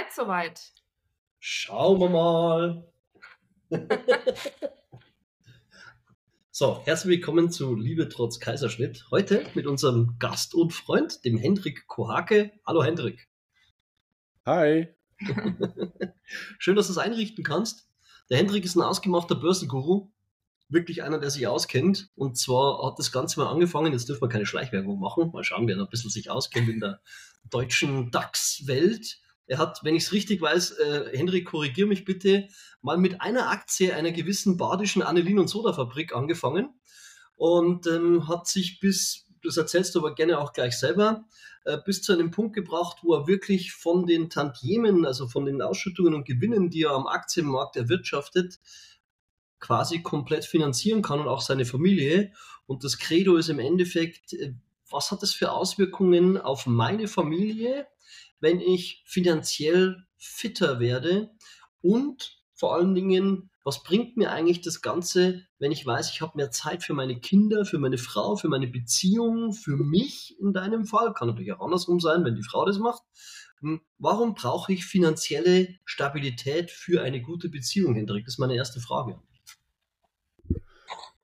seid soweit. Schauen wir mal. so, herzlich willkommen zu Liebe trotz Kaiserschnitt. Heute mit unserem Gast und Freund, dem Hendrik Kohake. Hallo Hendrik. Hi. Schön, dass du es einrichten kannst. Der Hendrik ist ein ausgemachter Börsenguru. Wirklich einer, der sich auskennt. Und zwar hat das Ganze mal angefangen, jetzt dürfen wir keine Schleichwerbung machen. Mal schauen, wer da ein bisschen sich auskennt in der deutschen DAX-Welt. Er hat, wenn ich es richtig weiß, äh, Henrik, korrigier mich bitte, mal mit einer Aktie einer gewissen badischen Anilin- und Sodafabrik angefangen und ähm, hat sich bis, das erzählst du aber gerne auch gleich selber, äh, bis zu einem Punkt gebracht, wo er wirklich von den Tantiemen, also von den Ausschüttungen und Gewinnen, die er am Aktienmarkt erwirtschaftet, quasi komplett finanzieren kann und auch seine Familie. Und das Credo ist im Endeffekt, äh, was hat das für Auswirkungen auf meine Familie, wenn ich finanziell fitter werde und vor allen Dingen, was bringt mir eigentlich das Ganze, wenn ich weiß, ich habe mehr Zeit für meine Kinder, für meine Frau, für meine Beziehung, für mich in deinem Fall, kann natürlich auch andersrum sein, wenn die Frau das macht. Hm, warum brauche ich finanzielle Stabilität für eine gute Beziehung, Hendrik? Das ist meine erste Frage.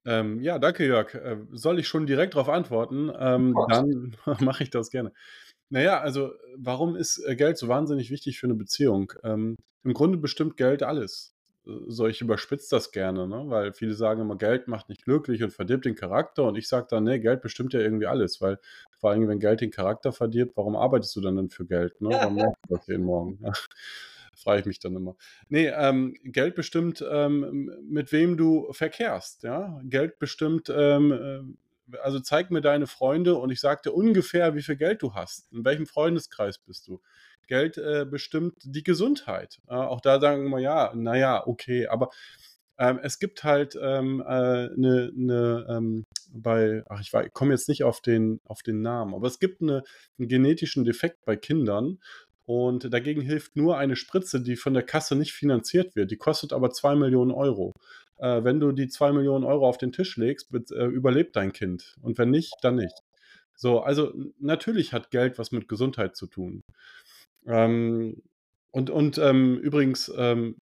Ähm, ja, danke, Jörg. Äh, soll ich schon direkt darauf antworten? Ähm, dann mache ich das gerne. Naja, also warum ist äh, Geld so wahnsinnig wichtig für eine Beziehung? Ähm, Im Grunde bestimmt Geld alles. Äh, so, ich überspitze das gerne, ne? weil viele sagen immer, Geld macht nicht glücklich und verdirbt den Charakter. Und ich sage dann, nee, Geld bestimmt ja irgendwie alles, weil vor allem, wenn Geld den Charakter verdirbt, warum arbeitest du dann denn für Geld? Ne? Warum machst du das jeden Morgen? Frage ich mich dann immer. Nee, ähm, Geld bestimmt, ähm, mit wem du verkehrst. Ja? Geld bestimmt, ähm, äh, also zeig mir deine Freunde und ich sage dir ungefähr, wie viel Geld du hast. In welchem Freundeskreis bist du? Geld äh, bestimmt die Gesundheit. Äh, auch da sagen wir ja, naja, okay, aber ähm, es gibt halt ähm, äh, ne, ne, ähm, bei, ach ich, ich komme jetzt nicht auf den, auf den Namen, aber es gibt eine, einen genetischen Defekt bei Kindern und dagegen hilft nur eine Spritze, die von der Kasse nicht finanziert wird. Die kostet aber 2 Millionen Euro. Äh, wenn du die 2 Millionen Euro auf den Tisch legst, wird, äh, überlebt dein Kind. Und wenn nicht, dann nicht. So, also natürlich hat Geld was mit Gesundheit zu tun. Ähm, und und ähm, übrigens, ähm,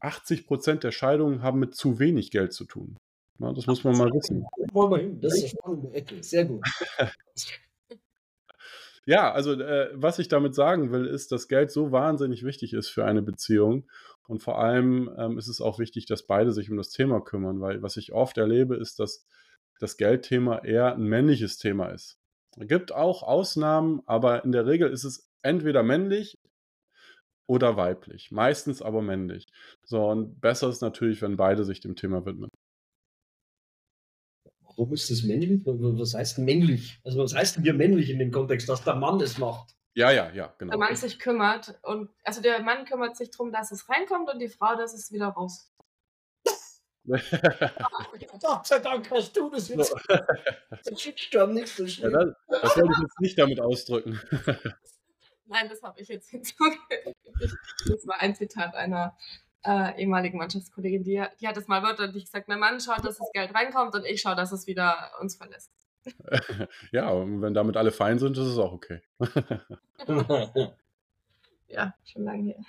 80 Prozent der Scheidungen haben mit zu wenig Geld zu tun. Na, das muss man mal wissen. Wollen wir hin. Das ist eine spannende Ecke. Sehr gut. Ja, also äh, was ich damit sagen will, ist, dass Geld so wahnsinnig wichtig ist für eine Beziehung. Und vor allem ähm, ist es auch wichtig, dass beide sich um das Thema kümmern, weil was ich oft erlebe, ist, dass das Geldthema eher ein männliches Thema ist. Es gibt auch Ausnahmen, aber in der Regel ist es entweder männlich oder weiblich. Meistens aber männlich. So, und besser ist natürlich, wenn beide sich dem Thema widmen. Warum ist das männlich? Was heißt männlich? Also was heißt denn hier männlich in dem Kontext, dass der Mann es macht? Ja, ja, ja, genau. Der Mann sich kümmert und also der Mann kümmert sich darum, dass es reinkommt und die Frau, dass es wieder raus. Gott sei Dank hast du das jetzt. Das Shitstorm nicht so schlimm. Ja, das, das wollte ich jetzt nicht damit ausdrücken. Nein, das habe ich jetzt hinzugefügt. Das war ein Zitat einer äh, ehemaligen Mannschaftskollegin, die, die hat es mal wörtlich gesagt, mein Mann schaut, dass das Geld reinkommt und ich schaue, dass es wieder uns verlässt. ja, und wenn damit alle fein sind, ist es auch okay. ja, schon lange her.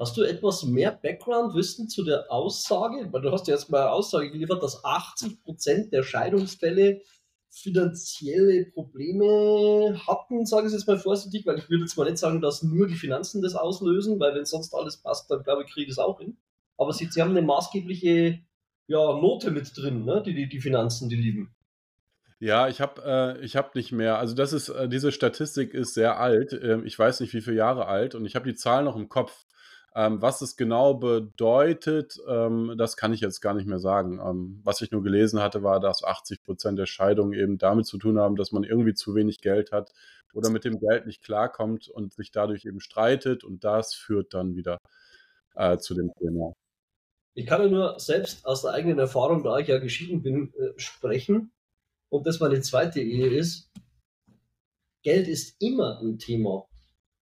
Hast du etwas mehr Background-Wissen zu der Aussage? Weil du hast ja jetzt mal eine Aussage geliefert, dass 80% der Scheidungsfälle finanzielle Probleme hatten, sage ich jetzt mal vorsichtig, weil ich würde jetzt mal nicht sagen, dass nur die Finanzen das auslösen, weil wenn sonst alles passt, dann glaube ich, kriege ich das auch hin. Aber sie, sie haben eine maßgebliche ja, Note mit drin, ne? die, die, die Finanzen, die lieben. Ja, ich habe äh, habe nicht mehr. Also das ist äh, diese Statistik ist sehr alt. Ähm, ich weiß nicht, wie viele Jahre alt und ich habe die Zahl noch im Kopf. Ähm, was es genau bedeutet, ähm, das kann ich jetzt gar nicht mehr sagen. Ähm, was ich nur gelesen hatte, war, dass 80 Prozent der Scheidungen eben damit zu tun haben, dass man irgendwie zu wenig Geld hat oder mit dem Geld nicht klarkommt und sich dadurch eben streitet und das führt dann wieder äh, zu dem Thema. Ich kann ja nur selbst aus der eigenen Erfahrung, da ich ja geschieden bin, äh, sprechen. Und das meine zweite Ehe ist. Geld ist immer ein Thema.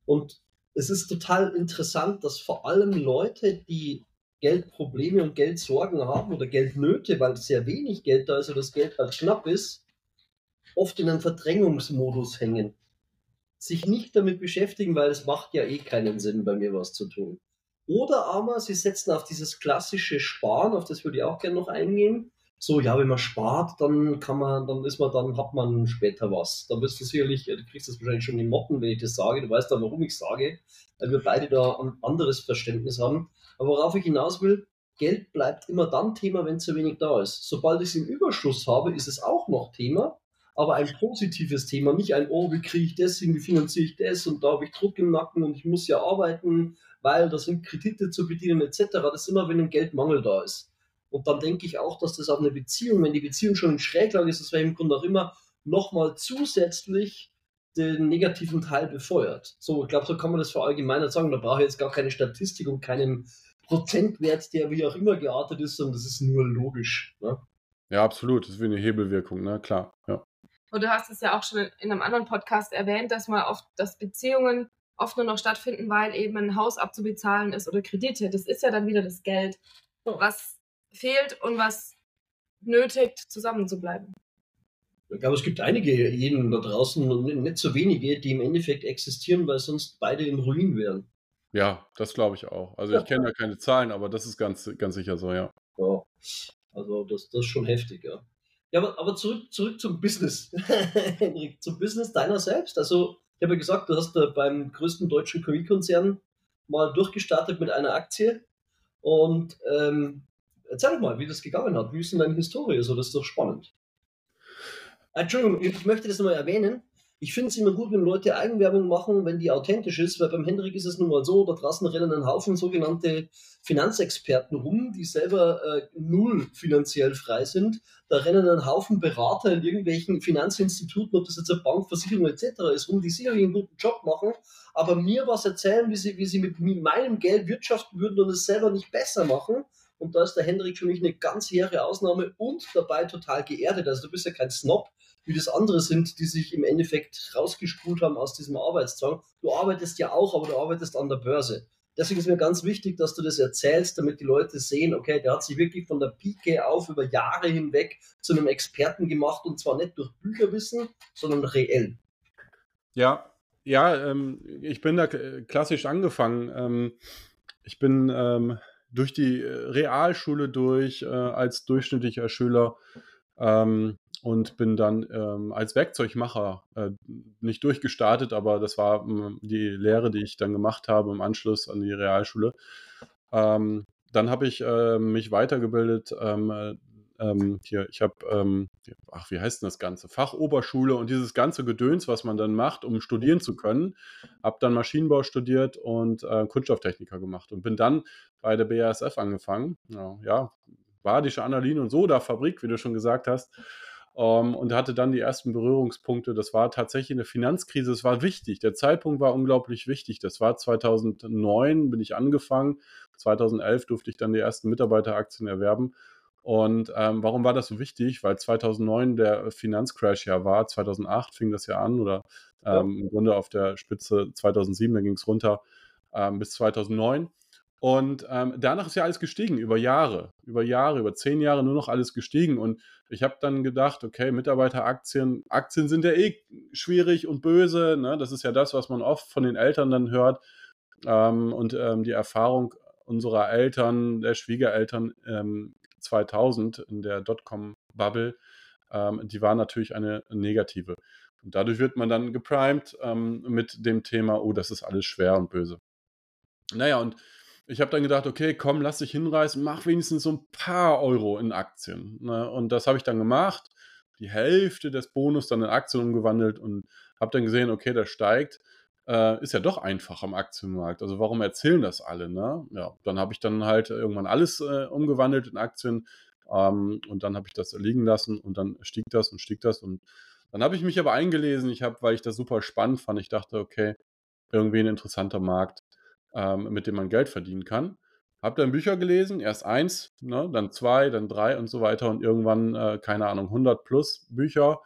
Und es ist total interessant, dass vor allem Leute, die Geldprobleme und Geldsorgen haben oder Geldnöte, weil sehr wenig Geld da ist oder das Geld halt knapp ist, oft in einem Verdrängungsmodus hängen. sich nicht damit beschäftigen, weil es macht ja eh keinen Sinn, bei mir was zu tun. Oder aber sie setzen auf dieses klassische Sparen, auf das würde ich auch gerne noch eingehen. So, ja, wenn man spart, dann kann man, dann ist man, dann hat man später was. Da wirst du sicherlich, du kriegst das wahrscheinlich schon in Motten, wenn ich das sage. Du weißt ja, warum ich sage, weil wir beide da ein anderes Verständnis haben. Aber worauf ich hinaus will, Geld bleibt immer dann Thema, wenn zu wenig da ist. Sobald ich es im Überschuss habe, ist es auch noch Thema, aber ein positives Thema, nicht ein, oh, wie kriege ich das hin, wie finanziere ich das und da habe ich Druck im Nacken und ich muss ja arbeiten, weil da sind Kredite zu bedienen etc. Das ist immer, wenn ein Geldmangel da ist. Und dann denke ich auch, dass das auf eine Beziehung, wenn die Beziehung schon in Schräglage ist, das wäre im Grunde auch immer nochmal zusätzlich den negativen Teil befeuert. So, ich glaube, so kann man das verallgemeinert sagen. Da brauche ich jetzt gar keine Statistik und keinen Prozentwert, der wie auch immer geartet ist, sondern das ist nur logisch. Ne? Ja, absolut. Das ist wie eine Hebelwirkung, ne? Klar. Ja. Und du hast es ja auch schon in einem anderen Podcast erwähnt, dass man oft, dass Beziehungen oft nur noch stattfinden, weil eben ein Haus abzubezahlen ist oder Kredite. Das ist ja dann wieder das Geld, was fehlt und was nötigt, zusammenzubleiben. Ich glaube, es gibt einige jeden da draußen und nicht so wenige, die im Endeffekt existieren, weil sonst beide in Ruin wären. Ja, das glaube ich auch. Also ich kenne ja keine Zahlen, aber das ist ganz, ganz sicher so, ja. Ja, also das, das ist schon heftig, ja. Ja, aber, aber zurück, zurück zum Business, Henrik, zum Business deiner selbst. Also ich habe ja gesagt, du hast da beim größten deutschen Chemiekonzern mal durchgestartet mit einer Aktie. Und ähm, erzähl doch mal, wie das gegangen hat. Wie ist denn deine Historie? So, das ist doch spannend. Entschuldigung, ich möchte das nochmal erwähnen. Ich finde es immer gut, wenn Leute Eigenwerbung machen, wenn die authentisch ist, weil beim Hendrik ist es nun mal so, da draußen rennen ein Haufen sogenannte Finanzexperten rum, die selber äh, null finanziell frei sind. Da rennen ein Haufen Berater in irgendwelchen Finanzinstituten, ob das jetzt eine Bank, Versicherung etc. ist, rum, die sicherlich einen guten Job machen, aber mir was erzählen, wie sie, wie sie mit meinem Geld wirtschaften würden und es selber nicht besser machen. Und da ist der Hendrik für mich eine ganz hehre Ausnahme und dabei total geerdet. Also du bist ja kein Snob, wie das andere sind, die sich im Endeffekt rausgespult haben aus diesem Arbeitszwang. Du arbeitest ja auch, aber du arbeitest an der Börse. Deswegen ist mir ganz wichtig, dass du das erzählst, damit die Leute sehen, okay, der hat sich wirklich von der Pike auf über Jahre hinweg zu einem Experten gemacht und zwar nicht durch Bücherwissen, sondern reell. Ja, ja, ähm, ich bin da klassisch angefangen. Ähm, ich bin ähm, durch die Realschule durch äh, als durchschnittlicher Schüler ähm, und bin dann ähm, als Werkzeugmacher äh, nicht durchgestartet, aber das war ähm, die Lehre, die ich dann gemacht habe im Anschluss an die Realschule. Ähm, dann habe ich äh, mich weitergebildet. Ähm, äh, ähm, hier, ich habe, ähm, ach, wie heißt denn das Ganze? Fachoberschule und dieses ganze Gedöns, was man dann macht, um studieren zu können. Habe dann Maschinenbau studiert und äh, Kunststofftechniker gemacht und bin dann bei der BASF angefangen. Ja, ja Badische Analin- und Soda-Fabrik, wie du schon gesagt hast ähm, und hatte dann die ersten Berührungspunkte. Das war tatsächlich eine Finanzkrise. Es war wichtig. Der Zeitpunkt war unglaublich wichtig. Das war 2009, bin ich angefangen. 2011 durfte ich dann die ersten Mitarbeiteraktien erwerben. Und ähm, warum war das so wichtig? Weil 2009 der Finanzcrash ja war. 2008 fing das ja an oder ähm, im Grunde auf der Spitze 2007, da ging es runter ähm, bis 2009. Und ähm, danach ist ja alles gestiegen, über Jahre, über Jahre, über zehn Jahre nur noch alles gestiegen. Und ich habe dann gedacht, okay, Mitarbeiteraktien, Aktien sind ja eh schwierig und böse. Ne? Das ist ja das, was man oft von den Eltern dann hört. Ähm, und ähm, die Erfahrung unserer Eltern, der Schwiegereltern 2000 ähm, in der Dotcom-Bubble, ähm, die war natürlich eine negative. Und dadurch wird man dann geprimed ähm, mit dem Thema, oh, das ist alles schwer und böse. Naja, und ich habe dann gedacht, okay, komm, lass dich hinreißen, mach wenigstens so ein paar Euro in Aktien. Ne? Und das habe ich dann gemacht, die Hälfte des Bonus dann in Aktien umgewandelt und habe dann gesehen, okay, das steigt. Äh, ist ja doch einfach am Aktienmarkt. Also warum erzählen das alle? Ne? Ja, dann habe ich dann halt irgendwann alles äh, umgewandelt in Aktien ähm, und dann habe ich das liegen lassen und dann stieg das und stieg das und dann habe ich mich aber eingelesen. Ich habe, weil ich das super spannend fand, ich dachte, okay, irgendwie ein interessanter Markt ähm, mit dem man Geld verdienen kann. Hab dann Bücher gelesen, erst eins, ne, dann zwei, dann drei und so weiter und irgendwann, äh, keine Ahnung, 100 plus Bücher.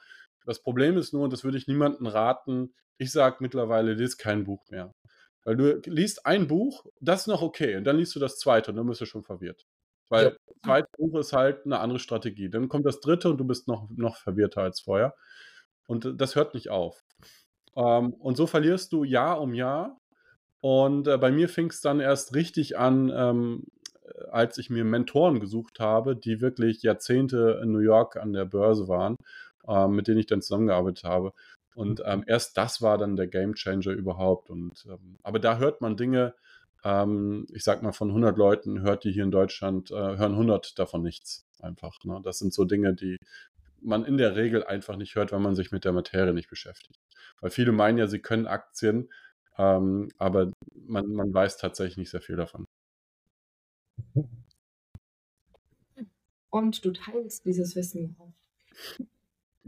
Das Problem ist nur, und das würde ich niemandem raten, ich sage mittlerweile, lies kein Buch mehr. Weil du liest ein Buch, das ist noch okay, und dann liest du das zweite und dann bist du schon verwirrt. Weil ja. das zweite Buch ist halt eine andere Strategie. Dann kommt das dritte und du bist noch, noch verwirrter als vorher. Und das hört nicht auf. Ähm, und so verlierst du Jahr um Jahr. Und äh, bei mir fing es dann erst richtig an, ähm, als ich mir Mentoren gesucht habe, die wirklich Jahrzehnte in New York an der Börse waren, äh, mit denen ich dann zusammengearbeitet habe. Und ähm, erst das war dann der Game Changer überhaupt. Und, ähm, aber da hört man Dinge, ähm, ich sag mal, von 100 Leuten hört die hier in Deutschland, äh, hören 100 davon nichts einfach. Ne? Das sind so Dinge, die man in der Regel einfach nicht hört, wenn man sich mit der Materie nicht beschäftigt. Weil viele meinen ja, sie können Aktien, ähm, aber man, man weiß tatsächlich nicht sehr viel davon. Und du teilst dieses Wissen auch.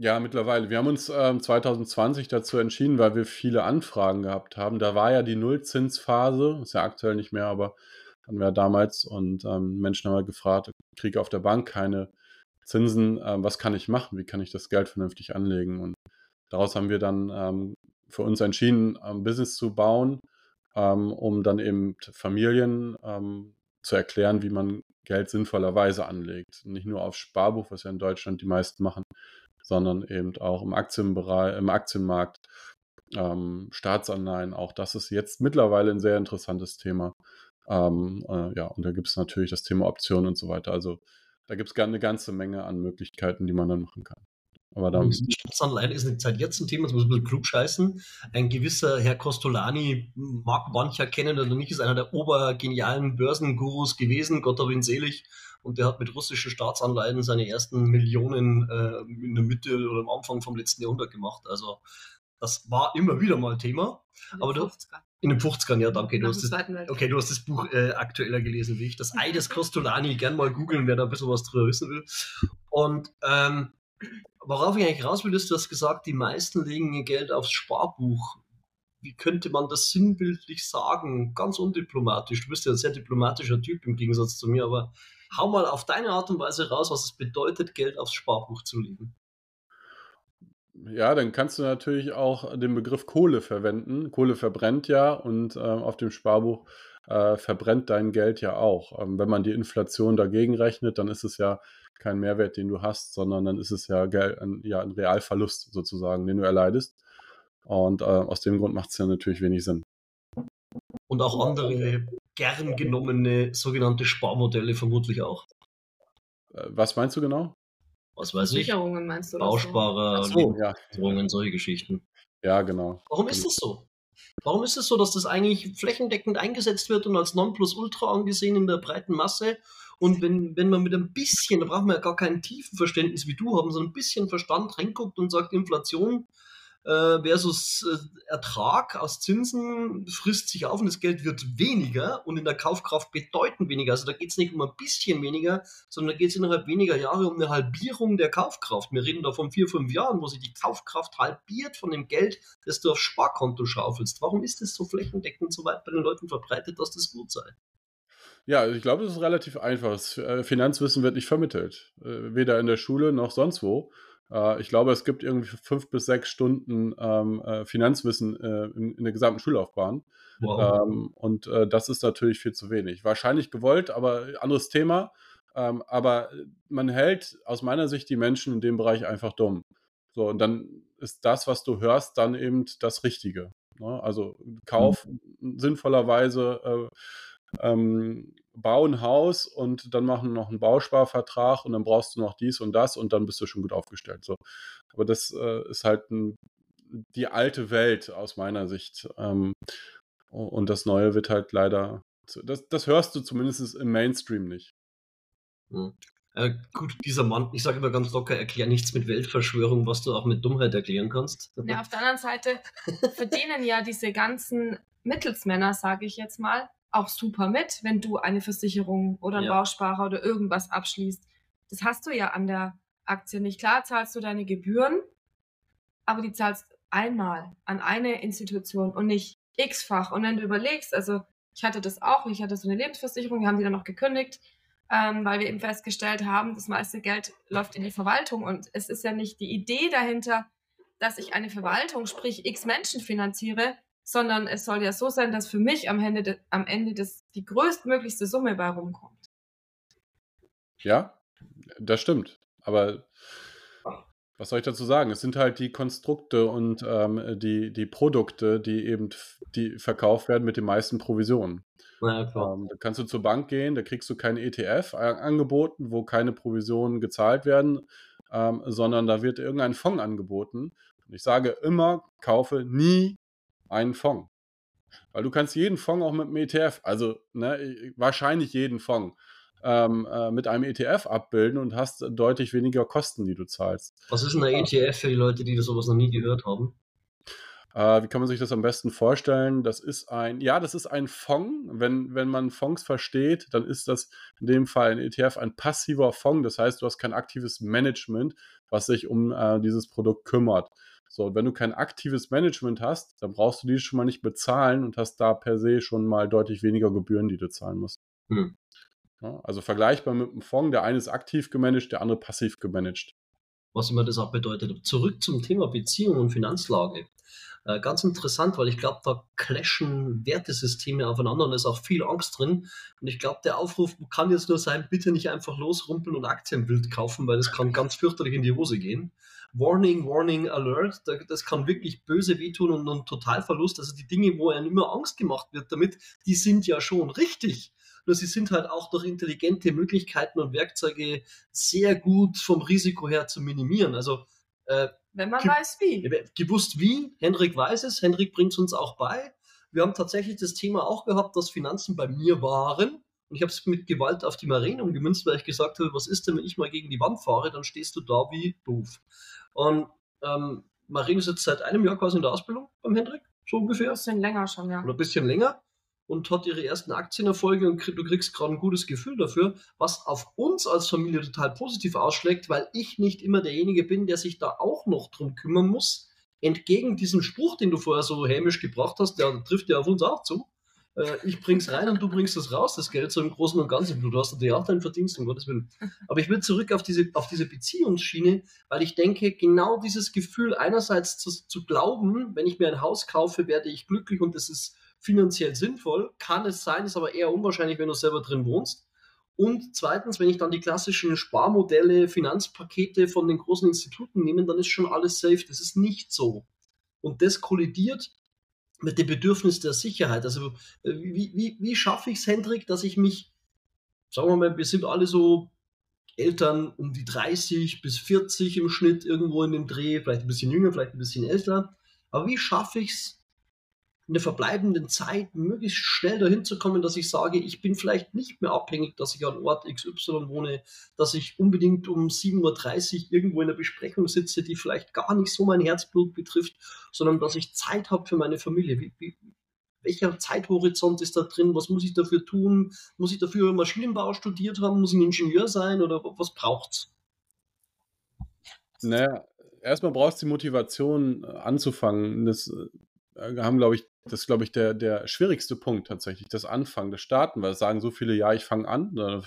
Ja, mittlerweile. Wir haben uns ähm, 2020 dazu entschieden, weil wir viele Anfragen gehabt haben. Da war ja die Nullzinsphase, ist ja aktuell nicht mehr, aber hatten wir damals. Und ähm, Menschen haben halt gefragt, kriege auf der Bank keine Zinsen, ähm, was kann ich machen? Wie kann ich das Geld vernünftig anlegen? Und daraus haben wir dann ähm, für uns entschieden, ein Business zu bauen, ähm, um dann eben Familien ähm, zu erklären, wie man Geld sinnvollerweise anlegt. Nicht nur auf Sparbuch, was ja in Deutschland die meisten machen, sondern eben auch im Aktienbereich, im Aktienmarkt, ähm, Staatsanleihen. Auch das ist jetzt mittlerweile ein sehr interessantes Thema. Ähm, äh, ja, und da gibt es natürlich das Thema Optionen und so weiter. Also da gibt es eine ganze Menge an Möglichkeiten, die man dann machen kann. Aber da Staatsanleihen ist seit jetzt ein Thema, das muss ein bisschen klug scheißen. Ein gewisser Herr Costolani, mag mancher kennen oder nicht, ist einer der obergenialen Börsengurus gewesen, Gott hab ihn selig. Und der hat mit russischen Staatsanleihen seine ersten Millionen äh, in der Mitte oder am Anfang vom letzten Jahrhundert gemacht. Also das war immer wieder mal Thema. In aber du, in den 50ern, ja, danke. Du hast, das, okay, du hast das Buch äh, aktueller gelesen wie ich. Das Ei des Costolani, gern mal googeln, wer da ein bisschen was drüber wissen will. Und ähm, worauf ich eigentlich raus will, ist, du hast gesagt, die meisten legen ihr Geld aufs Sparbuch. Wie könnte man das sinnbildlich sagen? Ganz undiplomatisch. Du bist ja ein sehr diplomatischer Typ im Gegensatz zu mir, aber hau mal auf deine Art und Weise raus, was es bedeutet, Geld aufs Sparbuch zu legen. Ja, dann kannst du natürlich auch den Begriff Kohle verwenden. Kohle verbrennt ja und äh, auf dem Sparbuch äh, verbrennt dein Geld ja auch. Ähm, wenn man die Inflation dagegen rechnet, dann ist es ja kein Mehrwert, den du hast, sondern dann ist es ja, ein, ja ein Realverlust sozusagen, den du erleidest. Und äh, aus dem Grund macht es ja natürlich wenig Sinn. Und auch andere gern genommene sogenannte Sparmodelle vermutlich auch. Äh, was meinst du genau? Was weiß Sicherungen meinst du? Bausparer, so, ja. solche Geschichten. Ja, genau. Warum ist das so? Warum ist es so, dass das eigentlich flächendeckend eingesetzt wird und als Nonplusultra angesehen in der breiten Masse? Und wenn, wenn man mit ein bisschen, da braucht man ja gar kein tiefen Verständnis wie du haben, so ein bisschen Verstand reinguckt und sagt, Inflation äh, versus äh, Ertrag aus Zinsen frisst sich auf und das Geld wird weniger und in der Kaufkraft bedeutend weniger. Also da geht es nicht um ein bisschen weniger, sondern da geht es innerhalb weniger Jahre um eine Halbierung der Kaufkraft. Wir reden da von vier, fünf Jahren, wo sich die Kaufkraft halbiert von dem Geld, das du aufs Sparkonto schaufelst. Warum ist das so flächendeckend so weit bei den Leuten verbreitet, dass das gut sei? Ja, ich glaube, das ist relativ einfach. Äh, Finanzwissen wird nicht vermittelt. Weder in der Schule noch sonst wo. Äh, ich glaube, es gibt irgendwie fünf bis sechs Stunden ähm, äh, Finanzwissen äh, in, in, der gesamten Schullaufbahn. Wow. Ähm, und äh, das ist natürlich viel zu wenig. Wahrscheinlich gewollt, aber anderes Thema. Ähm, aber man hält aus meiner Sicht die Menschen in dem Bereich einfach dumm. So, und dann ist das, was du hörst, dann eben das Richtige. Ne? Also Kauf mhm. sinnvollerweise äh, ähm, bauen ein Haus und dann machen noch einen Bausparvertrag und dann brauchst du noch dies und das und dann bist du schon gut aufgestellt. So. Aber das äh, ist halt ein, die alte Welt aus meiner Sicht. Ähm, und das Neue wird halt leider, das, das hörst du zumindest im Mainstream nicht. Hm. Äh, gut, dieser Mann, ich sage immer ganz locker, erklär nichts mit Weltverschwörung, was du auch mit Dummheit erklären kannst. Ja, auf der anderen Seite verdienen ja diese ganzen Mittelsmänner, sage ich jetzt mal, auch super mit, wenn du eine Versicherung oder einen ja. Bausparer oder irgendwas abschließt. Das hast du ja an der Aktie nicht. Klar zahlst du deine Gebühren, aber die zahlst einmal an eine Institution und nicht x-fach. Und wenn du überlegst, also ich hatte das auch, ich hatte so eine Lebensversicherung, wir haben die dann noch gekündigt, ähm, weil wir eben festgestellt haben, das meiste Geld läuft in die Verwaltung und es ist ja nicht die Idee dahinter, dass ich eine Verwaltung, sprich x Menschen finanziere, sondern es soll ja so sein, dass für mich am Ende, de, am Ende des, die größtmöglichste Summe bei rumkommt. Ja, das stimmt. Aber was soll ich dazu sagen? Es sind halt die Konstrukte und ähm, die, die Produkte, die eben die verkauft werden mit den meisten Provisionen. Ja, ähm, da kannst du zur Bank gehen, da kriegst du kein ETF angeboten, wo keine Provisionen gezahlt werden, ähm, sondern da wird irgendein Fonds angeboten. Und ich sage immer, kaufe nie einen Fonds. Weil du kannst jeden Fonds auch mit einem ETF, also ne, wahrscheinlich jeden Fonds, ähm, äh, mit einem ETF abbilden und hast deutlich weniger Kosten, die du zahlst. Was ist ein ETF für die Leute, die das sowas noch nie gehört haben? Äh, wie kann man sich das am besten vorstellen? Das ist ein, ja, das ist ein Fonds. Wenn, wenn man Fonds versteht, dann ist das in dem Fall ein ETF ein passiver Fonds. Das heißt, du hast kein aktives Management, was sich um äh, dieses Produkt kümmert. So, wenn du kein aktives Management hast, dann brauchst du die schon mal nicht bezahlen und hast da per se schon mal deutlich weniger Gebühren, die du zahlen musst. Hm. Ja, also vergleichbar mit einem Fonds, der eine ist aktiv gemanagt, der andere passiv gemanagt. Was immer das auch bedeutet. Zurück zum Thema Beziehung und Finanzlage. Äh, ganz interessant, weil ich glaube, da clashen Wertesysteme aufeinander und da ist auch viel Angst drin. Und ich glaube, der Aufruf kann jetzt nur sein, bitte nicht einfach losrumpeln und Aktienbild kaufen, weil das kann ganz fürchterlich in die Hose gehen. Warning, Warning, Alert, das kann wirklich böse wehtun und ein Totalverlust. Also die Dinge, wo einem immer Angst gemacht wird damit, die sind ja schon richtig nur sie sind halt auch durch intelligente Möglichkeiten und Werkzeuge sehr gut vom Risiko her zu minimieren. Also äh, wenn man weiß wie. Gewusst wie, Henrik weiß es, Henrik bringt es uns auch bei. Wir haben tatsächlich das Thema auch gehabt, dass Finanzen bei mir waren. Und ich habe es mit Gewalt auf die Marine umgemünzt, weil ich gesagt habe, was ist denn, wenn ich mal gegen die Wand fahre, dann stehst du da wie doof. Und ähm, Marine ist jetzt seit einem Jahr quasi in der Ausbildung beim Hendrik, so ungefähr. Ein bisschen länger schon, ja. Oder ein bisschen länger und hat ihre ersten Aktienerfolge und du kriegst gerade ein gutes Gefühl dafür, was auf uns als Familie total positiv ausschlägt, weil ich nicht immer derjenige bin, der sich da auch noch drum kümmern muss. Entgegen diesem Spruch, den du vorher so hämisch gebracht hast, der trifft ja auf uns auch zu. Äh, ich bring's rein und du bringst es raus, das Geld so im Großen und Ganzen. Du hast natürlich auch deinen Verdienst, um Gottes Willen. Aber ich will zurück auf diese, auf diese Beziehungsschiene, weil ich denke, genau dieses Gefühl einerseits zu, zu glauben, wenn ich mir ein Haus kaufe, werde ich glücklich und es ist finanziell sinnvoll, kann es sein, ist aber eher unwahrscheinlich, wenn du selber drin wohnst. Und zweitens, wenn ich dann die klassischen Sparmodelle, Finanzpakete von den großen Instituten nehme, dann ist schon alles safe. Das ist nicht so. Und das kollidiert mit dem Bedürfnis der Sicherheit. Also äh, wie, wie, wie schaffe ich es, Hendrik, dass ich mich, sagen wir mal, wir sind alle so Eltern um die 30 bis 40 im Schnitt irgendwo in dem Dreh, vielleicht ein bisschen jünger, vielleicht ein bisschen älter. Aber wie schaffe ich es, in der verbleibenden Zeit möglichst schnell dahin zu kommen, dass ich sage, ich bin vielleicht nicht mehr abhängig, dass ich an Ort XY wohne, dass ich unbedingt um 7.30 Uhr irgendwo in einer Besprechung sitze, die vielleicht gar nicht so mein Herzblut betrifft, sondern dass ich Zeit habe für meine Familie. Wie, wie, welcher Zeithorizont ist da drin? Was muss ich dafür tun? Muss ich dafür Maschinenbau studiert haben? Muss ich ein Ingenieur sein oder was braucht's? Naja, erstmal brauchst du die Motivation äh, anzufangen. Das äh, haben, glaube ich, das ist, glaube ich, der, der schwierigste Punkt tatsächlich, das Anfangen, das Starten, weil es sagen so viele, ja, ich fange an, dann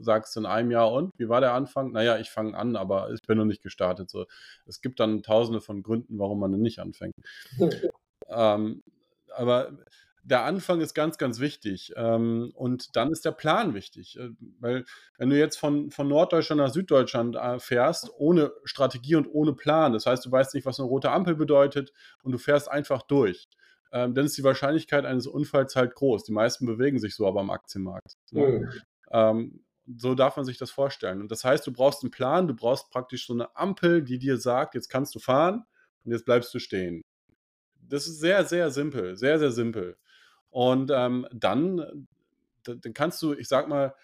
sagst du in einem Jahr und, wie war der Anfang? Naja, ich fange an, aber ich bin noch nicht gestartet. So, es gibt dann tausende von Gründen, warum man dann nicht anfängt. ähm, aber der Anfang ist ganz, ganz wichtig. Ähm, und dann ist der Plan wichtig. Äh, weil, wenn du jetzt von, von Norddeutschland nach Süddeutschland äh, fährst, ohne Strategie und ohne Plan, das heißt, du weißt nicht, was eine rote Ampel bedeutet und du fährst einfach durch, ähm, dann ist die Wahrscheinlichkeit eines Unfalls halt groß. Die meisten bewegen sich so aber am Aktienmarkt. Mhm. Ähm, so darf man sich das vorstellen. Und das heißt, du brauchst einen Plan, du brauchst praktisch so eine Ampel, die dir sagt, jetzt kannst du fahren und jetzt bleibst du stehen. Das ist sehr, sehr simpel, sehr, sehr simpel. Und ähm, dann, dann kannst du, ich sag mal,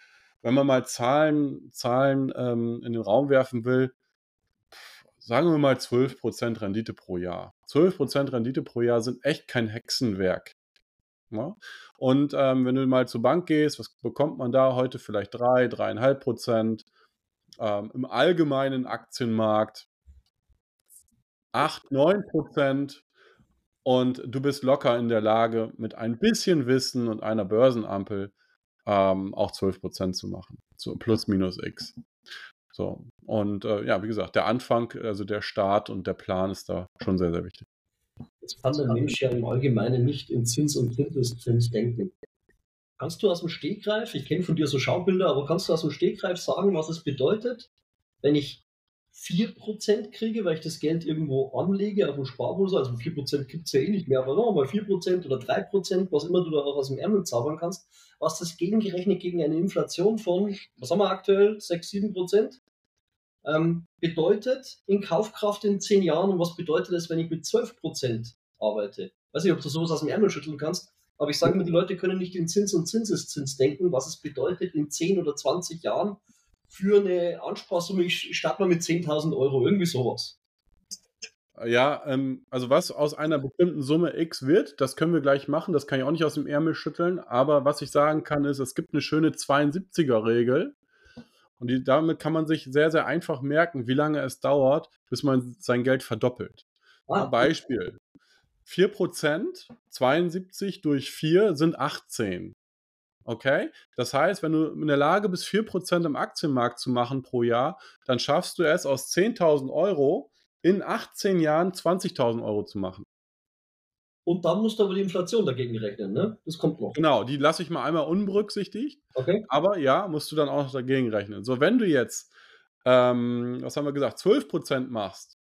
wenn man mal Zahlen, Zahlen ähm, in den Raum werfen will, sagen wir mal 12% Rendite pro Jahr. 12% Rendite pro Jahr sind echt kein Hexenwerk. Ja? Ne? Und ähm, wenn du mal zur Bank gehst, was bekommt man da heute? Vielleicht 3, 3,5 Prozent. Ähm, Im allgemeinen Aktienmarkt 8, 9 Prozent und du bist locker in der Lage, mit ein bisschen Wissen und einer Börsenampel ähm, auch 12% zu machen. So plus minus X. So. Und äh, ja, wie gesagt, der Anfang, also der Start und der Plan ist da schon sehr, sehr wichtig. Jetzt kann der Mensch ja im Allgemeinen nicht in Zins und Zinseszins denken. Kannst du aus dem Stegreif, ich kenne von dir so Schaubilder, aber kannst du aus dem Stegreif sagen, was es bedeutet, wenn ich 4% kriege, weil ich das Geld irgendwo anlege auf dem Sparbuch, also 4% gibt es ja eh nicht mehr, aber nochmal 4% oder 3%, was immer du da auch aus dem Ärmel zaubern kannst, was das gegengerechnet gegen eine Inflation von, was haben wir aktuell, 6, 7%, ähm, bedeutet in Kaufkraft in 10 Jahren und was bedeutet das, wenn ich mit 12% arbeite? Weiß nicht, ob du sowas aus dem Ärmel schütteln kannst, aber ich sage mir, die Leute können nicht in Zins und Zinseszins denken, was es bedeutet in 10 oder 20 Jahren für eine Ansparsumme, ich starte mal mit 10.000 Euro, irgendwie sowas. Ja, ähm, also was aus einer bestimmten Summe X wird, das können wir gleich machen, das kann ich auch nicht aus dem Ärmel schütteln, aber was ich sagen kann, ist, es gibt eine schöne 72er-Regel und die, damit kann man sich sehr, sehr einfach merken, wie lange es dauert, bis man sein Geld verdoppelt. Ah. Beispiel, 4%, 72 durch 4 sind 18. Okay? Das heißt, wenn du in der Lage bist, 4% im Aktienmarkt zu machen pro Jahr, dann schaffst du es aus 10.000 Euro in 18 Jahren 20.000 Euro zu machen. Und dann musst du aber die Inflation dagegen rechnen, ne? Das kommt noch. Genau, die lasse ich mal einmal unberücksichtigt. Okay. Aber ja, musst du dann auch noch dagegen rechnen. So, wenn du jetzt, ähm, was haben wir gesagt, 12% machst,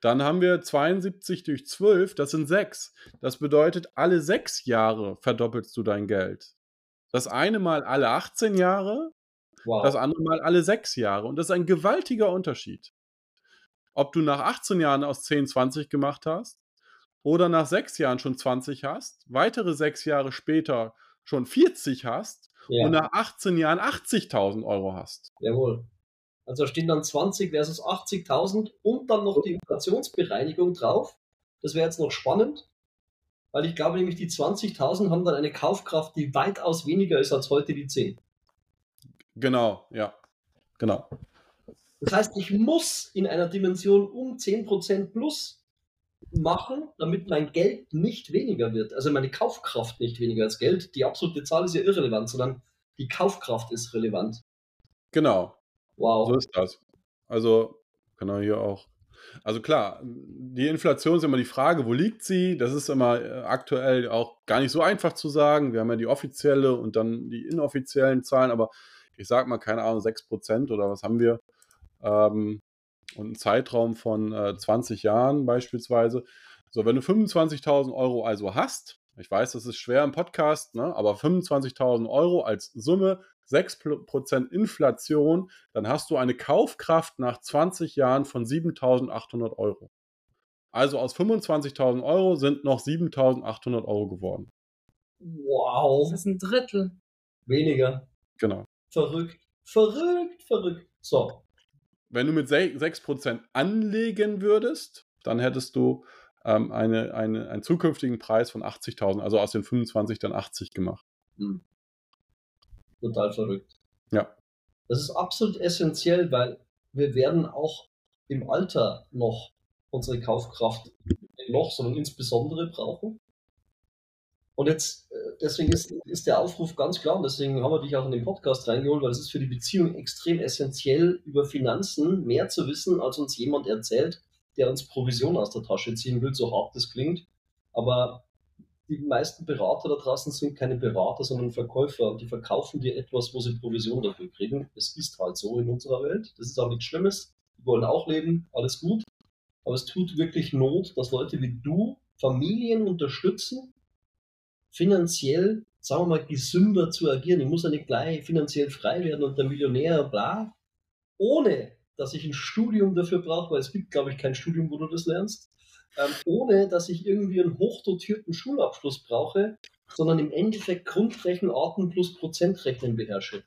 dann haben wir 72 durch 12, das sind 6. Das bedeutet, alle 6 Jahre verdoppelst du dein Geld. Das eine Mal alle 18 Jahre, wow. das andere Mal alle 6 Jahre. Und das ist ein gewaltiger Unterschied. Ob du nach 18 Jahren aus 10 20 gemacht hast oder nach 6 Jahren schon 20 hast, weitere 6 Jahre später schon 40 hast ja. und nach 18 Jahren 80.000 Euro hast. Jawohl. Also da stehen dann 20 versus 80.000 und dann noch die Inflationsbereinigung drauf. Das wäre jetzt noch spannend weil ich glaube nämlich, die 20.000 haben dann eine Kaufkraft, die weitaus weniger ist als heute die 10. Genau, ja, genau. Das heißt, ich muss in einer Dimension um 10% plus machen, damit mein Geld nicht weniger wird. Also meine Kaufkraft nicht weniger als Geld. Die absolute Zahl ist ja irrelevant, sondern die Kaufkraft ist relevant. Genau. Wow. So ist das. Also kann er hier auch also klar, die Inflation ist immer die Frage, wo liegt sie? Das ist immer äh, aktuell auch gar nicht so einfach zu sagen. Wir haben ja die offizielle und dann die inoffiziellen Zahlen, aber ich sage mal, keine Ahnung, 6% oder was haben wir? Ähm, und einen Zeitraum von äh, 20 Jahren beispielsweise. So, wenn du 25.000 Euro also hast, ich weiß, das ist schwer im Podcast, ne, aber 25.000 Euro als Summe 6% Inflation, dann hast du eine Kaufkraft nach 20 Jahren von 7.800 Euro. Also aus 25.000 Euro sind noch 7.800 Euro geworden. Wow. Das ist ein Drittel. Weniger. Genau. Verrückt. Verrückt, verrückt. So. Wenn du mit 6% anlegen würdest, dann hättest du ähm, eine, eine, einen zukünftigen Preis von 80.000, also aus den 25 dann 80 gemacht. Hm total verrückt. Ja. Das ist absolut essentiell, weil wir werden auch im Alter noch unsere Kaufkraft noch, sondern insbesondere brauchen. Und jetzt, äh, deswegen ist, ist der Aufruf ganz klar und deswegen haben wir dich auch in den Podcast reingeholt, weil es ist für die Beziehung extrem essentiell, über Finanzen mehr zu wissen, als uns jemand erzählt, der uns Provision aus der Tasche ziehen will, so hart das klingt. Aber die meisten Berater da draußen sind keine Berater, sondern Verkäufer und die verkaufen dir etwas, wo sie Provision dafür kriegen. Es ist halt so in unserer Welt. Das ist auch nichts Schlimmes. Die wollen auch leben, alles gut. Aber es tut wirklich Not, dass Leute wie du Familien unterstützen, finanziell, sagen wir mal, gesünder zu agieren. Ich muss ja nicht gleich finanziell frei werden und der Millionär, bla, ohne dass ich ein Studium dafür brauche, weil es gibt, glaube ich, kein Studium, wo du das lernst ähm, ohne dass ich irgendwie einen hochdotierten Schulabschluss brauche, sondern im Endeffekt Grundrechenarten plus Prozentrechnen beherrsche.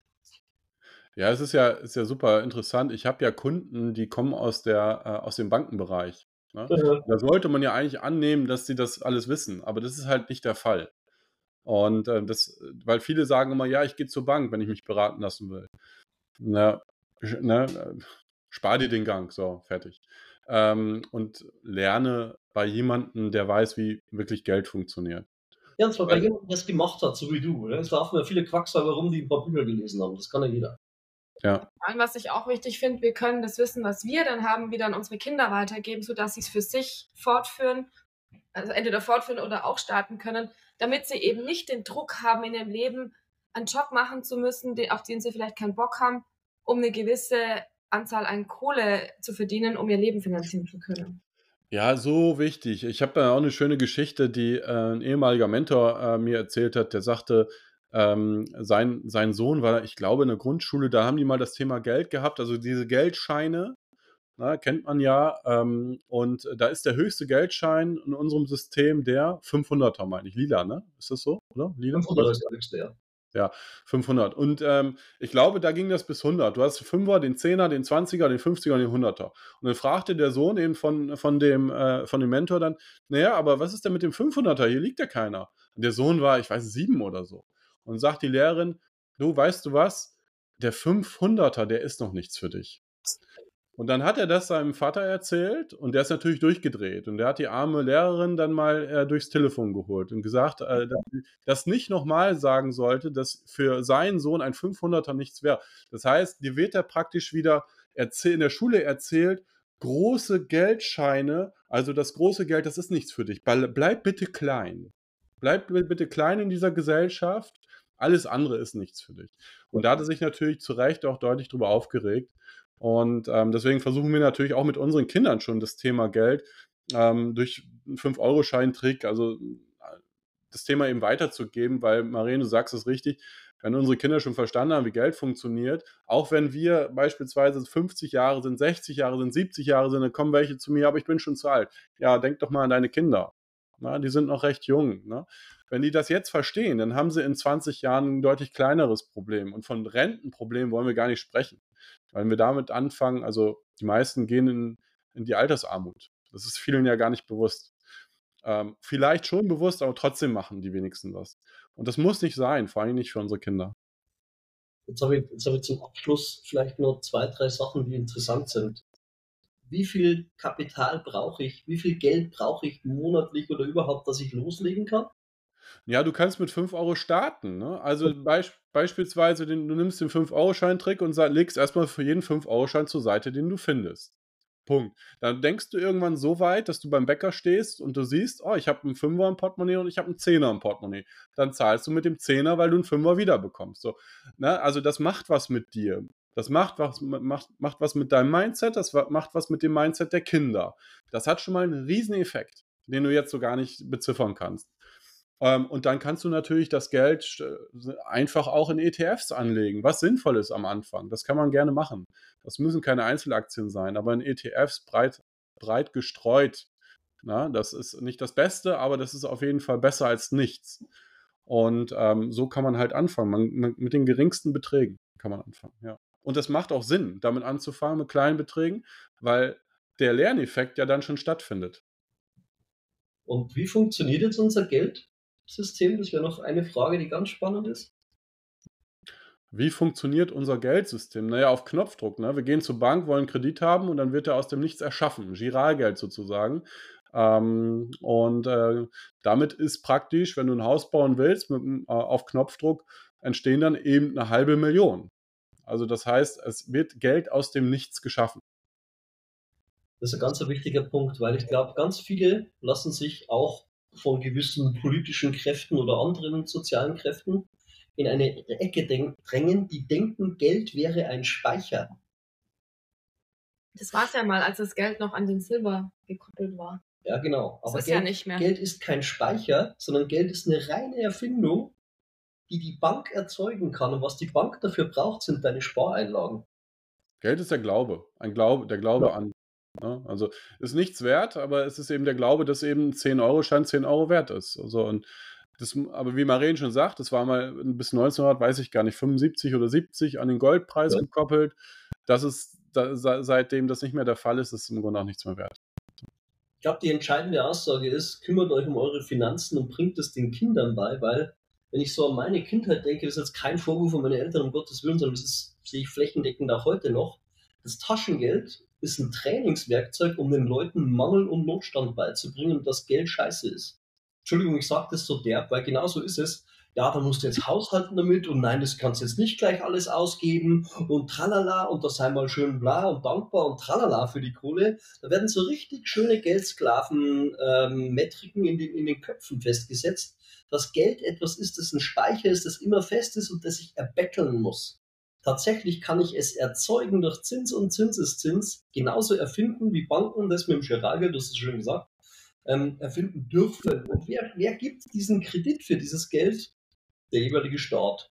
Ja, es ist ja, ist ja super interessant. Ich habe ja Kunden, die kommen aus, der, äh, aus dem Bankenbereich. Ne? Da sollte man ja eigentlich annehmen, dass sie das alles wissen, aber das ist halt nicht der Fall. Und äh, das, weil viele sagen immer, ja, ich gehe zur Bank, wenn ich mich beraten lassen will. Na, ne, äh, spar dir den Gang, so, fertig ähm, und lerne bei jemandem, der weiß, wie wirklich Geld funktioniert. Ja, und zwar bei jemandem, der es gemacht hat, so wie du. Oder? Es laufen ja viele Quacksalber rum, die ein paar Bücher gelesen haben. Das kann ja jeder. Ja. Was ich auch wichtig finde, wir können das Wissen, was wir dann haben, wieder an unsere Kinder weitergeben, sodass sie es für sich fortführen, also entweder fortführen oder auch starten können, damit sie eben nicht den Druck haben, in ihrem Leben einen Job machen zu müssen, auf den sie vielleicht keinen Bock haben, um eine gewisse Anzahl an Kohle zu verdienen, um ihr Leben finanzieren zu können. Ja, so wichtig. Ich habe da auch eine schöne Geschichte, die äh, ein ehemaliger Mentor äh, mir erzählt hat. Der sagte, ähm, sein, sein Sohn war, ich glaube, in der Grundschule, da haben die mal das Thema Geld gehabt, also diese Geldscheine, na, kennt man ja. Ähm, und da ist der höchste Geldschein in unserem System der 500er, meine ich. Lila, ne? Ist das so, oder? Lila? 500 ist der höchste, ja. Ja, 500. Und ähm, ich glaube, da ging das bis 100. Du hast den 5er, den 10er, den 20er, den 50er und den 100er. Und dann fragte der Sohn eben von, von, dem, äh, von dem Mentor dann, naja, aber was ist denn mit dem 500er? Hier liegt ja keiner. Und der Sohn war, ich weiß, sieben oder so. Und sagt die Lehrerin, du, weißt du was? Der 500er, der ist noch nichts für dich. Und dann hat er das seinem Vater erzählt und der ist natürlich durchgedreht. Und der hat die arme Lehrerin dann mal äh, durchs Telefon geholt und gesagt, äh, dass das nicht nochmal sagen sollte, dass für seinen Sohn ein 500er nichts wäre. Das heißt, die wird er praktisch wieder in der Schule erzählt, große Geldscheine, also das große Geld, das ist nichts für dich. Bleib bitte klein. Bleib bitte klein in dieser Gesellschaft. Alles andere ist nichts für dich. Und da hat er sich natürlich zu Recht auch deutlich darüber aufgeregt. Und ähm, deswegen versuchen wir natürlich auch mit unseren Kindern schon das Thema Geld ähm, durch einen 5-Euro-Schein-Trick, also das Thema eben weiterzugeben, weil Marene, du sagst es richtig, wenn unsere Kinder schon verstanden haben, wie Geld funktioniert, auch wenn wir beispielsweise 50 Jahre sind, 60 Jahre sind, 70 Jahre sind, dann kommen welche zu mir, aber ich bin schon zu alt. Ja, denk doch mal an deine Kinder. Na, die sind noch recht jung. Ne? Wenn die das jetzt verstehen, dann haben sie in 20 Jahren ein deutlich kleineres Problem. Und von Rentenproblemen wollen wir gar nicht sprechen. Weil wir damit anfangen, also die meisten gehen in, in die Altersarmut. Das ist vielen ja gar nicht bewusst. Ähm, vielleicht schon bewusst, aber trotzdem machen die wenigsten was. Und das muss nicht sein, vor allem nicht für unsere Kinder. Jetzt habe ich, jetzt ich zum Abschluss vielleicht noch zwei, drei Sachen, die interessant sind. Wie viel Kapital brauche ich? Wie viel Geld brauche ich monatlich oder überhaupt, dass ich loslegen kann? Ja, du kannst mit 5 Euro starten. Ne? Also beisp beispielsweise, den, du nimmst den 5-Euro-Schein-Trick und legst erstmal für jeden 5-Euro-Schein zur Seite, den du findest. Punkt. Dann denkst du irgendwann so weit, dass du beim Bäcker stehst und du siehst, oh, ich habe einen Fünfer im Portemonnaie und ich habe einen Zehner im Portemonnaie. Dann zahlst du mit dem Zehner, weil du einen Fünfer wiederbekommst. So, ne? Also das macht was mit dir. Das macht was, macht, macht was mit deinem Mindset, das macht was mit dem Mindset der Kinder. Das hat schon mal einen riesen Effekt, den du jetzt so gar nicht beziffern kannst. Ähm, und dann kannst du natürlich das Geld äh, einfach auch in ETFs anlegen, was sinnvoll ist am Anfang. Das kann man gerne machen. Das müssen keine Einzelaktien sein, aber in ETFs breit, breit gestreut. Na, das ist nicht das Beste, aber das ist auf jeden Fall besser als nichts. Und ähm, so kann man halt anfangen. Man, mit den geringsten Beträgen kann man anfangen, ja. Und es macht auch Sinn, damit anzufangen, mit kleinen Beträgen, weil der Lerneffekt ja dann schon stattfindet. Und wie funktioniert jetzt unser Geld? System? Das wäre noch eine Frage, die ganz spannend ist. Wie funktioniert unser Geldsystem? Naja, auf Knopfdruck. Ne? Wir gehen zur Bank, wollen Kredit haben und dann wird er aus dem Nichts erschaffen. Giralgeld sozusagen. Ähm, und äh, damit ist praktisch, wenn du ein Haus bauen willst, mit, äh, auf Knopfdruck entstehen dann eben eine halbe Million. Also das heißt, es wird Geld aus dem Nichts geschaffen. Das ist ein ganz wichtiger Punkt, weil ich glaube, ganz viele lassen sich auch von gewissen politischen Kräften oder anderen sozialen Kräften in eine Ecke drängen, die denken, Geld wäre ein Speicher. Das war es ja mal, als das Geld noch an den Silber gekoppelt war. Ja, genau. Aber das ist Geld, ja nicht mehr. Geld ist kein Speicher, sondern Geld ist eine reine Erfindung, die die Bank erzeugen kann. Und was die Bank dafür braucht, sind deine Spareinlagen. Geld ist der Glaube, ein Glaube, der Glaube ja. an Ne? Also ist nichts wert, aber es ist eben der Glaube, dass eben 10-Euro-Schein 10 Euro wert ist. Also, und das, aber wie Maren schon sagt, das war mal bis 1900, weiß ich gar nicht, 75 oder 70 an den Goldpreis ja. gekoppelt. Das ist, da, seitdem das nicht mehr der Fall ist, ist im Grunde auch nichts mehr wert. Ich glaube, die entscheidende Aussage ist, kümmert euch um eure Finanzen und bringt es den Kindern bei, weil wenn ich so an meine Kindheit denke, das ist jetzt kein Vorwurf von meinen Eltern, um Gottes Willen, sondern das ist, sehe ich flächendeckend auch heute noch. Das Taschengeld ist ein Trainingswerkzeug, um den Leuten Mangel und Notstand beizubringen, dass Geld scheiße ist. Entschuldigung, ich sage das so derb, weil genau so ist es. Ja, da musst du jetzt haushalten damit und nein, das kannst du jetzt nicht gleich alles ausgeben und tralala und da sei mal schön bla und dankbar und tralala für die Kohle. Da werden so richtig schöne Geldsklaven-Metriken ähm, in, den, in den Köpfen festgesetzt, dass Geld etwas ist, das ein Speicher ist, das immer fest ist und das sich erbetteln muss. Tatsächlich kann ich es erzeugen durch Zins und Zinseszins, genauso erfinden, wie Banken das mit dem Giralgeld, das ist schön gesagt, ähm, erfinden dürfen. Und wer, wer gibt diesen Kredit für dieses Geld? Der jeweilige Staat.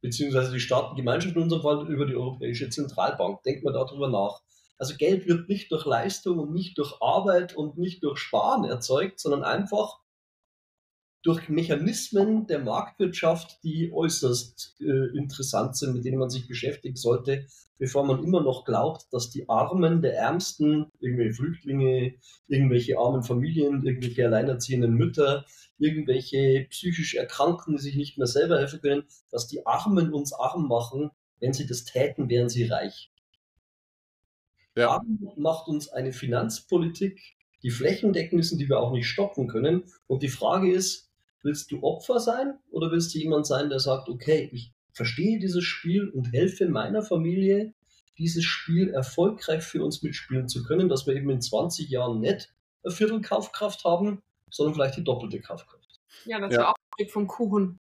Beziehungsweise die Staatengemeinschaft in unserem Fall über die Europäische Zentralbank. Denkt man darüber nach. Also Geld wird nicht durch Leistung und nicht durch Arbeit und nicht durch Sparen erzeugt, sondern einfach durch Mechanismen der Marktwirtschaft, die äußerst äh, interessant sind, mit denen man sich beschäftigen sollte, bevor man immer noch glaubt, dass die Armen der Ärmsten, irgendwelche Flüchtlinge, irgendwelche armen Familien, irgendwelche alleinerziehenden Mütter, irgendwelche psychisch Erkrankten, die sich nicht mehr selber helfen können, dass die Armen uns arm machen. Wenn sie das täten, wären sie reich. Ja. Arm macht uns eine Finanzpolitik, die flächendeckend ist und die wir auch nicht stoppen können. Und die Frage ist, Willst du Opfer sein oder willst du jemand sein, der sagt, okay, ich verstehe dieses Spiel und helfe meiner Familie, dieses Spiel erfolgreich für uns mitspielen zu können, dass wir eben in 20 Jahren nicht eine Viertel Kaufkraft haben, sondern vielleicht die doppelte Kaufkraft. Ja, dass ja. wir auch ein Stück vom Kuchen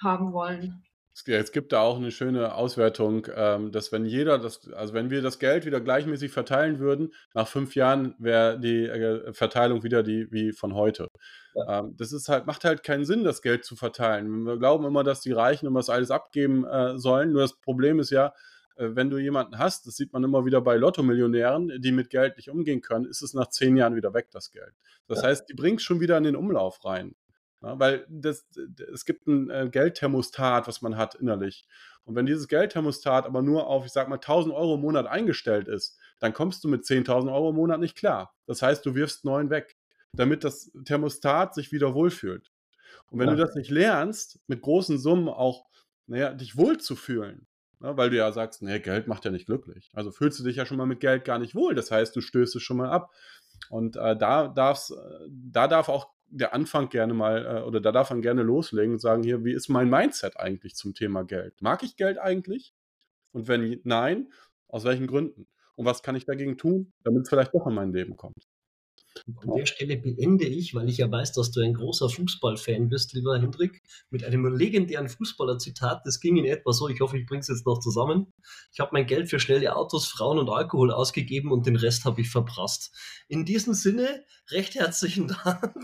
haben wollen. Es gibt da auch eine schöne Auswertung, ähm, dass wenn jeder das, also wenn wir das Geld wieder gleichmäßig verteilen würden, nach fünf Jahren wäre die äh, Verteilung wieder die wie von heute. Ja. Ähm, das ist halt, macht halt keinen Sinn, das Geld zu verteilen. Wir glauben immer, dass die Reichen immer das alles abgeben äh, sollen. Nur das Problem ist ja, wenn du jemanden hast, das sieht man immer wieder bei Lotto-Millionären, die mit Geld nicht umgehen können, ist es nach zehn Jahren wieder weg, das Geld. Das ja. heißt, die bringt schon wieder in den Umlauf rein. Ja, weil das, es gibt ein äh, Geldthermostat, was man hat innerlich. Und wenn dieses Geldthermostat aber nur auf, ich sag mal, 1000 Euro im Monat eingestellt ist, dann kommst du mit 10.000 Euro im Monat nicht klar. Das heißt, du wirfst neun weg, damit das Thermostat sich wieder wohlfühlt. Und wenn ja. du das nicht lernst, mit großen Summen auch, naja, dich wohlzufühlen, ne, weil du ja sagst, nee, Geld macht ja nicht glücklich. Also fühlst du dich ja schon mal mit Geld gar nicht wohl. Das heißt, du stößt es schon mal ab. Und äh, da, darf's, äh, da darf auch der Anfang gerne mal, äh, oder da darf man gerne loslegen und sagen, hier, wie ist mein Mindset eigentlich zum Thema Geld? Mag ich Geld eigentlich? Und wenn nein, aus welchen Gründen? Und was kann ich dagegen tun, damit es vielleicht doch in mein Leben kommt? An der Stelle beende ich, weil ich ja weiß, dass du ein großer Fußballfan bist, lieber Hendrik, mit einem legendären Fußballer-Zitat. Das ging in etwa so, ich hoffe, ich bringe es jetzt noch zusammen. Ich habe mein Geld für schnelle Autos, Frauen und Alkohol ausgegeben und den Rest habe ich verprasst. In diesem Sinne, recht herzlichen Dank.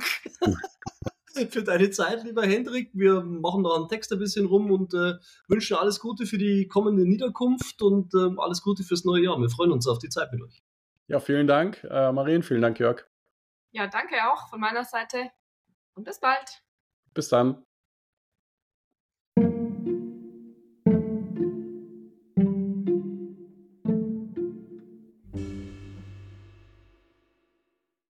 für deine Zeit, lieber Hendrik. Wir machen da einen Text ein bisschen rum und äh, wünschen alles Gute für die kommende Niederkunft und äh, alles Gute fürs neue Jahr. Wir freuen uns auf die Zeit mit euch. Ja, vielen Dank, äh, Marien. Vielen Dank, Jörg. Ja, danke auch von meiner Seite und bis bald. Bis dann.